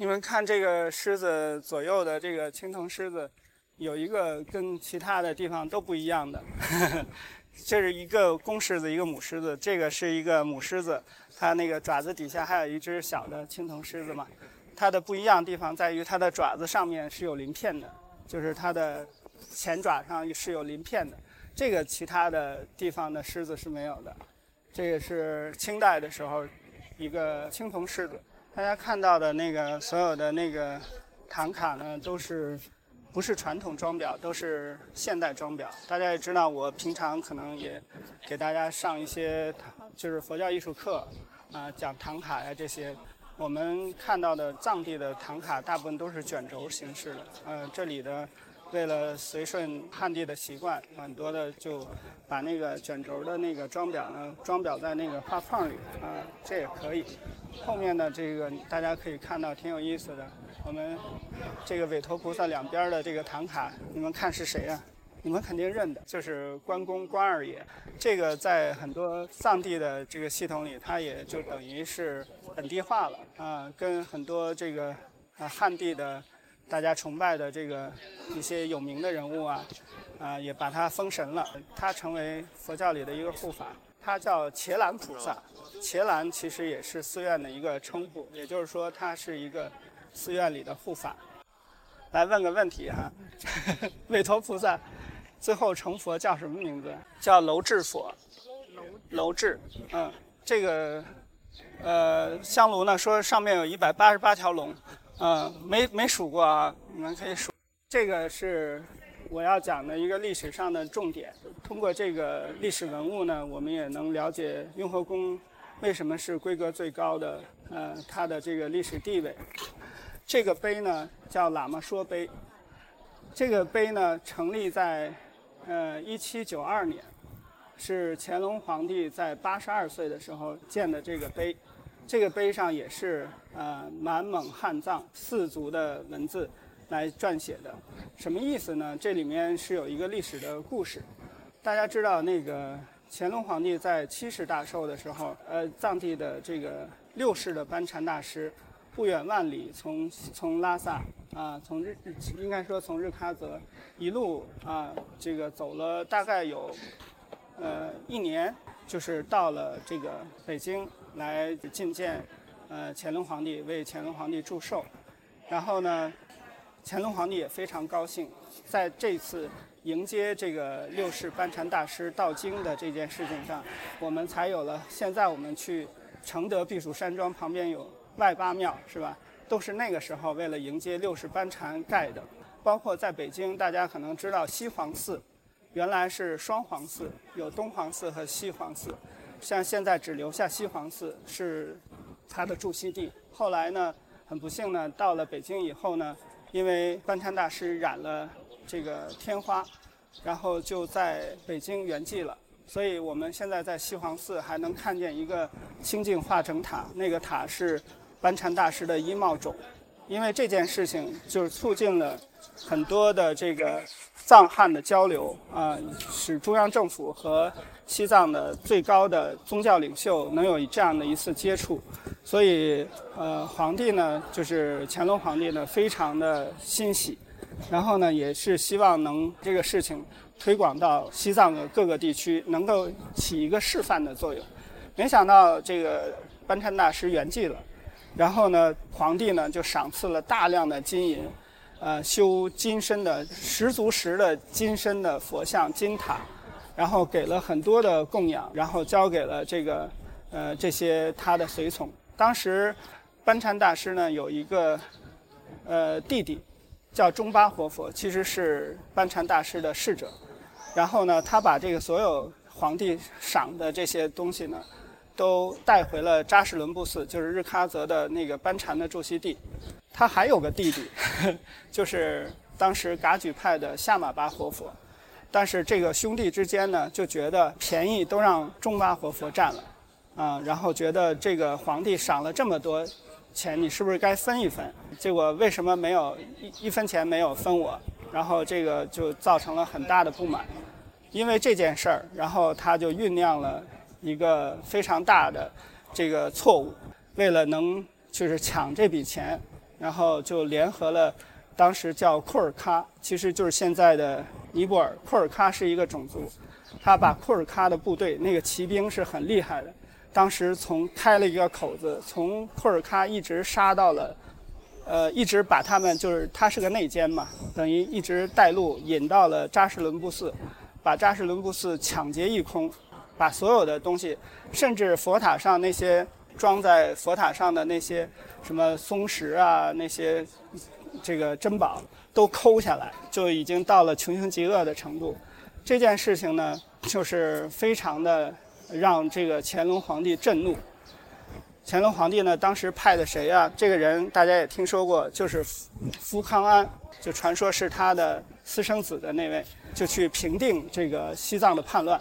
你们看这个狮子左右的这个青铜狮子，有一个跟其他的地方都不一样的，这是一个公狮子，一个母狮子。这个是一个母狮子，它那个爪子底下还有一只小的青铜狮子嘛。它的不一样地方在于它的爪子上面是有鳞片的，就是它的前爪上是有鳞片的。这个其他的地方的狮子是没有的。这个是清代的时候一个青铜狮子。大家看到的那个所有的那个唐卡呢，都是不是传统装裱，都是现代装裱。大家也知道，我平常可能也给大家上一些就是佛教艺术课啊，讲唐卡呀这些。我们看到的藏地的唐卡大部分都是卷轴形式的，呃，这里的。为了随顺汉地的习惯，很多的就把那个卷轴的那个装裱呢，装裱在那个画框里啊，这也可以。后面的这个大家可以看到挺有意思的，我们这个韦陀菩萨两边的这个唐卡，你们看是谁啊？你们肯定认得，就是关公关二爷。这个在很多藏地的这个系统里，它也就等于是本地化了啊，跟很多这个啊汉地的。大家崇拜的这个一些有名的人物啊，啊，也把他封神了。他成为佛教里的一个护法，他叫伽蓝菩萨。伽蓝其实也是寺院的一个称呼，也就是说他是一个寺院里的护法。来问个问题哈，韦陀菩萨最后成佛叫什么名字？叫楼智佛。楼智，嗯，这个呃香炉呢说上面有一百八十八条龙。嗯，没没数过啊，你们可以数。这个是我要讲的一个历史上的重点。通过这个历史文物呢，我们也能了解雍和宫为什么是规格最高的，呃，它的这个历史地位。这个碑呢叫喇嘛说碑，这个碑呢成立在呃一七九二年，是乾隆皇帝在八十二岁的时候建的这个碑。这个碑上也是呃满蒙汉藏四族的文字来撰写的，什么意思呢？这里面是有一个历史的故事。大家知道那个乾隆皇帝在七十大寿的时候，呃，藏地的这个六世的班禅大师不远万里从从拉萨啊，从日应该说从日喀则一路啊，这个走了大概有呃一年，就是到了这个北京。来觐见，呃，乾隆皇帝为乾隆皇帝祝寿，然后呢，乾隆皇帝也非常高兴，在这次迎接这个六世班禅大师到京的这件事情上，我们才有了现在我们去承德避暑山庄旁边有外八庙，是吧？都是那个时候为了迎接六世班禅盖的。包括在北京，大家可能知道西黄寺，原来是双黄寺，有东黄寺和西黄寺。像现在只留下西黄寺是他的驻锡地。后来呢，很不幸呢，到了北京以后呢，因为班禅大师染了这个天花，然后就在北京圆寂了。所以我们现在在西黄寺还能看见一个清净化成塔，那个塔是班禅大师的衣帽冢。因为这件事情，就是促进了很多的这个藏汉的交流啊，使中央政府和西藏的最高的宗教领袖能有这样的一次接触，所以呃，皇帝呢，就是乾隆皇帝呢，非常的欣喜，然后呢，也是希望能这个事情推广到西藏的各个地区，能够起一个示范的作用。没想到这个班禅大师圆寂了。然后呢，皇帝呢就赏赐了大量的金银，呃，修金身的十足十的金身的佛像金塔，然后给了很多的供养，然后交给了这个呃这些他的随从。当时班禅大师呢有一个呃弟弟叫中巴活佛，其实是班禅大师的侍者。然后呢，他把这个所有皇帝赏的这些东西呢。都带回了扎什伦布寺，就是日喀则的那个班禅的驻锡地。他还有个弟弟，就是当时噶举派的夏玛巴活佛。但是这个兄弟之间呢，就觉得便宜都让中巴活佛占了，啊，然后觉得这个皇帝赏了这么多钱，你是不是该分一分？结果为什么没有一一分钱没有分我？然后这个就造成了很大的不满。因为这件事儿，然后他就酝酿了。一个非常大的这个错误，为了能就是抢这笔钱，然后就联合了当时叫库尔喀，其实就是现在的尼泊尔。库尔喀是一个种族，他把库尔喀的部队那个骑兵是很厉害的，当时从开了一个口子，从库尔喀一直杀到了，呃，一直把他们就是他是个内奸嘛，等于一直带路引到了扎什伦布寺，把扎什伦布寺抢劫一空，把所有的东西，甚至佛塔上那些装在佛塔上的那些什么松石啊，那些这个珍宝都抠下来，就已经到了穷凶极恶的程度。这件事情呢，就是非常的让这个乾隆皇帝震怒。乾隆皇帝呢，当时派的谁啊？这个人大家也听说过，就是福康安，就传说是他的私生子的那位，就去平定这个西藏的叛乱。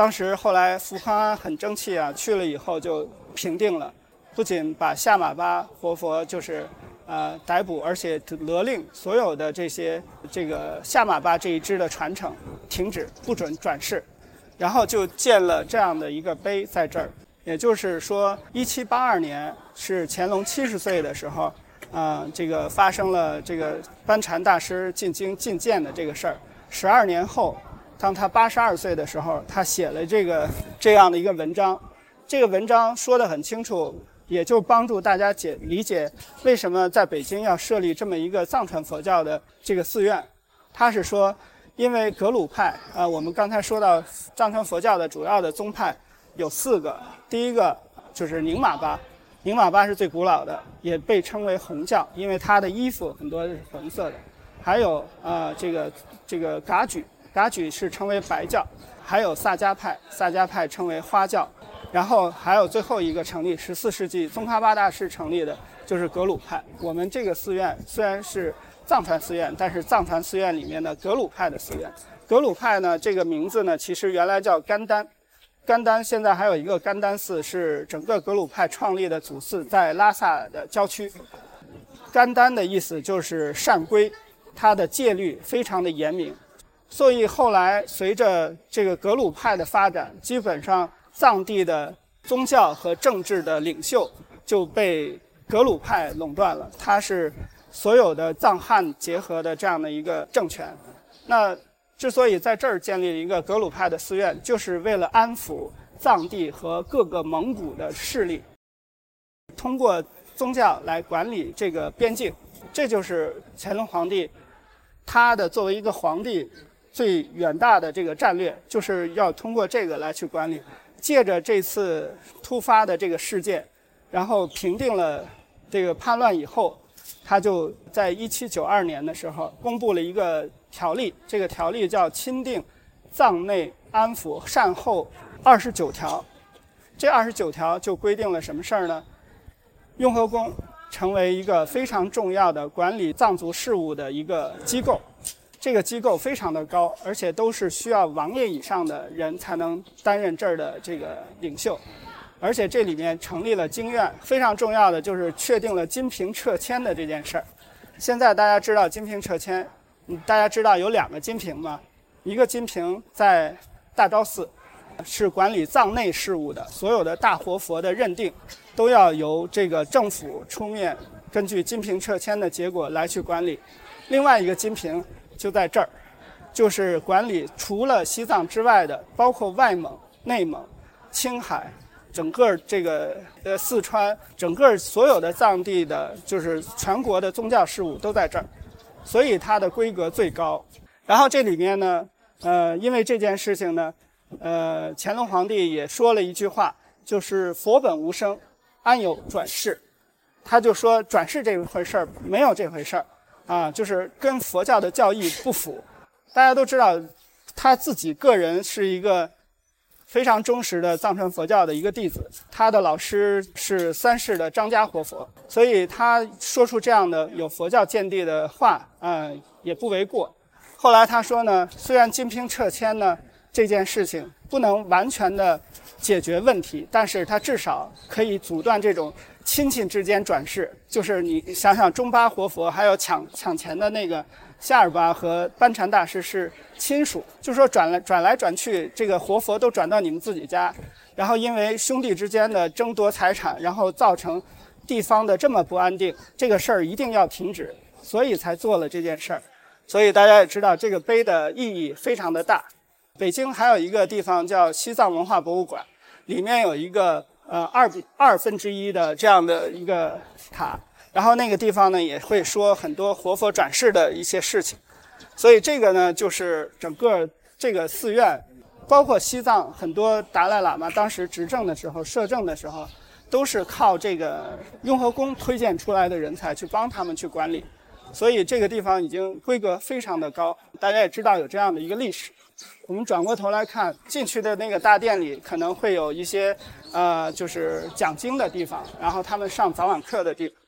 当时后来福康安很争气啊，去了以后就平定了，不仅把夏玛巴活佛就是呃逮捕，而且勒令所有的这些这个夏玛巴这一支的传承停止，不准转世，然后就建了这样的一个碑在这儿。也就是说，一七八二年是乾隆七十岁的时候，啊，这个发生了这个班禅大师进京觐见的这个事儿。十二年后。当他八十二岁的时候，他写了这个这样的一个文章，这个文章说得很清楚，也就帮助大家解理解为什么在北京要设立这么一个藏传佛教的这个寺院。他是说，因为格鲁派啊，我们刚才说到藏传佛教的主要的宗派有四个，第一个就是宁玛巴，宁玛巴是最古老的，也被称为红教，因为他的衣服很多是红色的。还有啊，这个这个噶举。噶举是称为白教，还有萨迦派，萨迦派称为花教，然后还有最后一个成立十四世纪宗喀巴大师成立的，就是格鲁派。我们这个寺院虽然是藏传寺院，但是藏传寺院里面的格鲁派的寺院。格鲁派呢，这个名字呢，其实原来叫甘丹，甘丹现在还有一个甘丹寺，是整个格鲁派创立的祖寺，在拉萨的郊区。甘丹的意思就是善归，它的戒律非常的严明。所以后来随着这个格鲁派的发展，基本上藏地的宗教和政治的领袖就被格鲁派垄断了。它是所有的藏汉结合的这样的一个政权。那之所以在这儿建立了一个格鲁派的寺院，就是为了安抚藏地和各个蒙古的势力，通过宗教来管理这个边境。这就是乾隆皇帝他的作为一个皇帝。最远大的这个战略，就是要通过这个来去管理。借着这次突发的这个事件，然后平定了这个叛乱以后，他就在一七九二年的时候公布了一个条例，这个条例叫《钦定藏内安抚善后二十九条》。这二十九条就规定了什么事儿呢？雍和宫成为一个非常重要的管理藏族事务的一个机构。这个机构非常的高，而且都是需要王爷以上的人才能担任这儿的这个领袖，而且这里面成立了经院，非常重要的就是确定了金瓶撤迁的这件事儿。现在大家知道金瓶撤迁，大家知道有两个金瓶吗？一个金瓶在大昭寺，是管理藏内事务的，所有的大活佛的认定都要由这个政府出面，根据金瓶撤迁的结果来去管理。另外一个金瓶。就在这儿，就是管理除了西藏之外的，包括外蒙、内蒙、青海，整个这个呃四川，整个所有的藏地的，就是全国的宗教事务都在这儿，所以它的规格最高。然后这里面呢，呃，因为这件事情呢，呃，乾隆皇帝也说了一句话，就是“佛本无生，安有转世”，他就说转世这回事儿没有这回事儿。啊，就是跟佛教的教义不符。大家都知道，他自己个人是一个非常忠实的藏传佛教的一个弟子，他的老师是三世的张家活佛，所以他说出这样的有佛教见地的话，嗯，也不为过。后来他说呢，虽然金瓶撤迁呢这件事情不能完全的解决问题，但是他至少可以阻断这种。亲戚之间转世，就是你想想，中巴活佛还有抢抢钱的那个夏尔巴和班禅大师是亲属，就说转来转来转去，这个活佛都转到你们自己家，然后因为兄弟之间的争夺财产，然后造成地方的这么不安定，这个事儿一定要停止，所以才做了这件事儿。所以大家也知道，这个碑的意义非常的大。北京还有一个地方叫西藏文化博物馆，里面有一个呃二二分之一的这样的一个塔，然后那个地方呢也会说很多活佛转世的一些事情。所以这个呢就是整个这个寺院，包括西藏很多达赖喇嘛当时执政的时候摄政的时候。都是靠这个雍和宫推荐出来的人才去帮他们去管理，所以这个地方已经规格非常的高。大家也知道有这样的一个历史。我们转过头来看进去的那个大殿里，可能会有一些呃，就是讲经的地方，然后他们上早晚课的地方。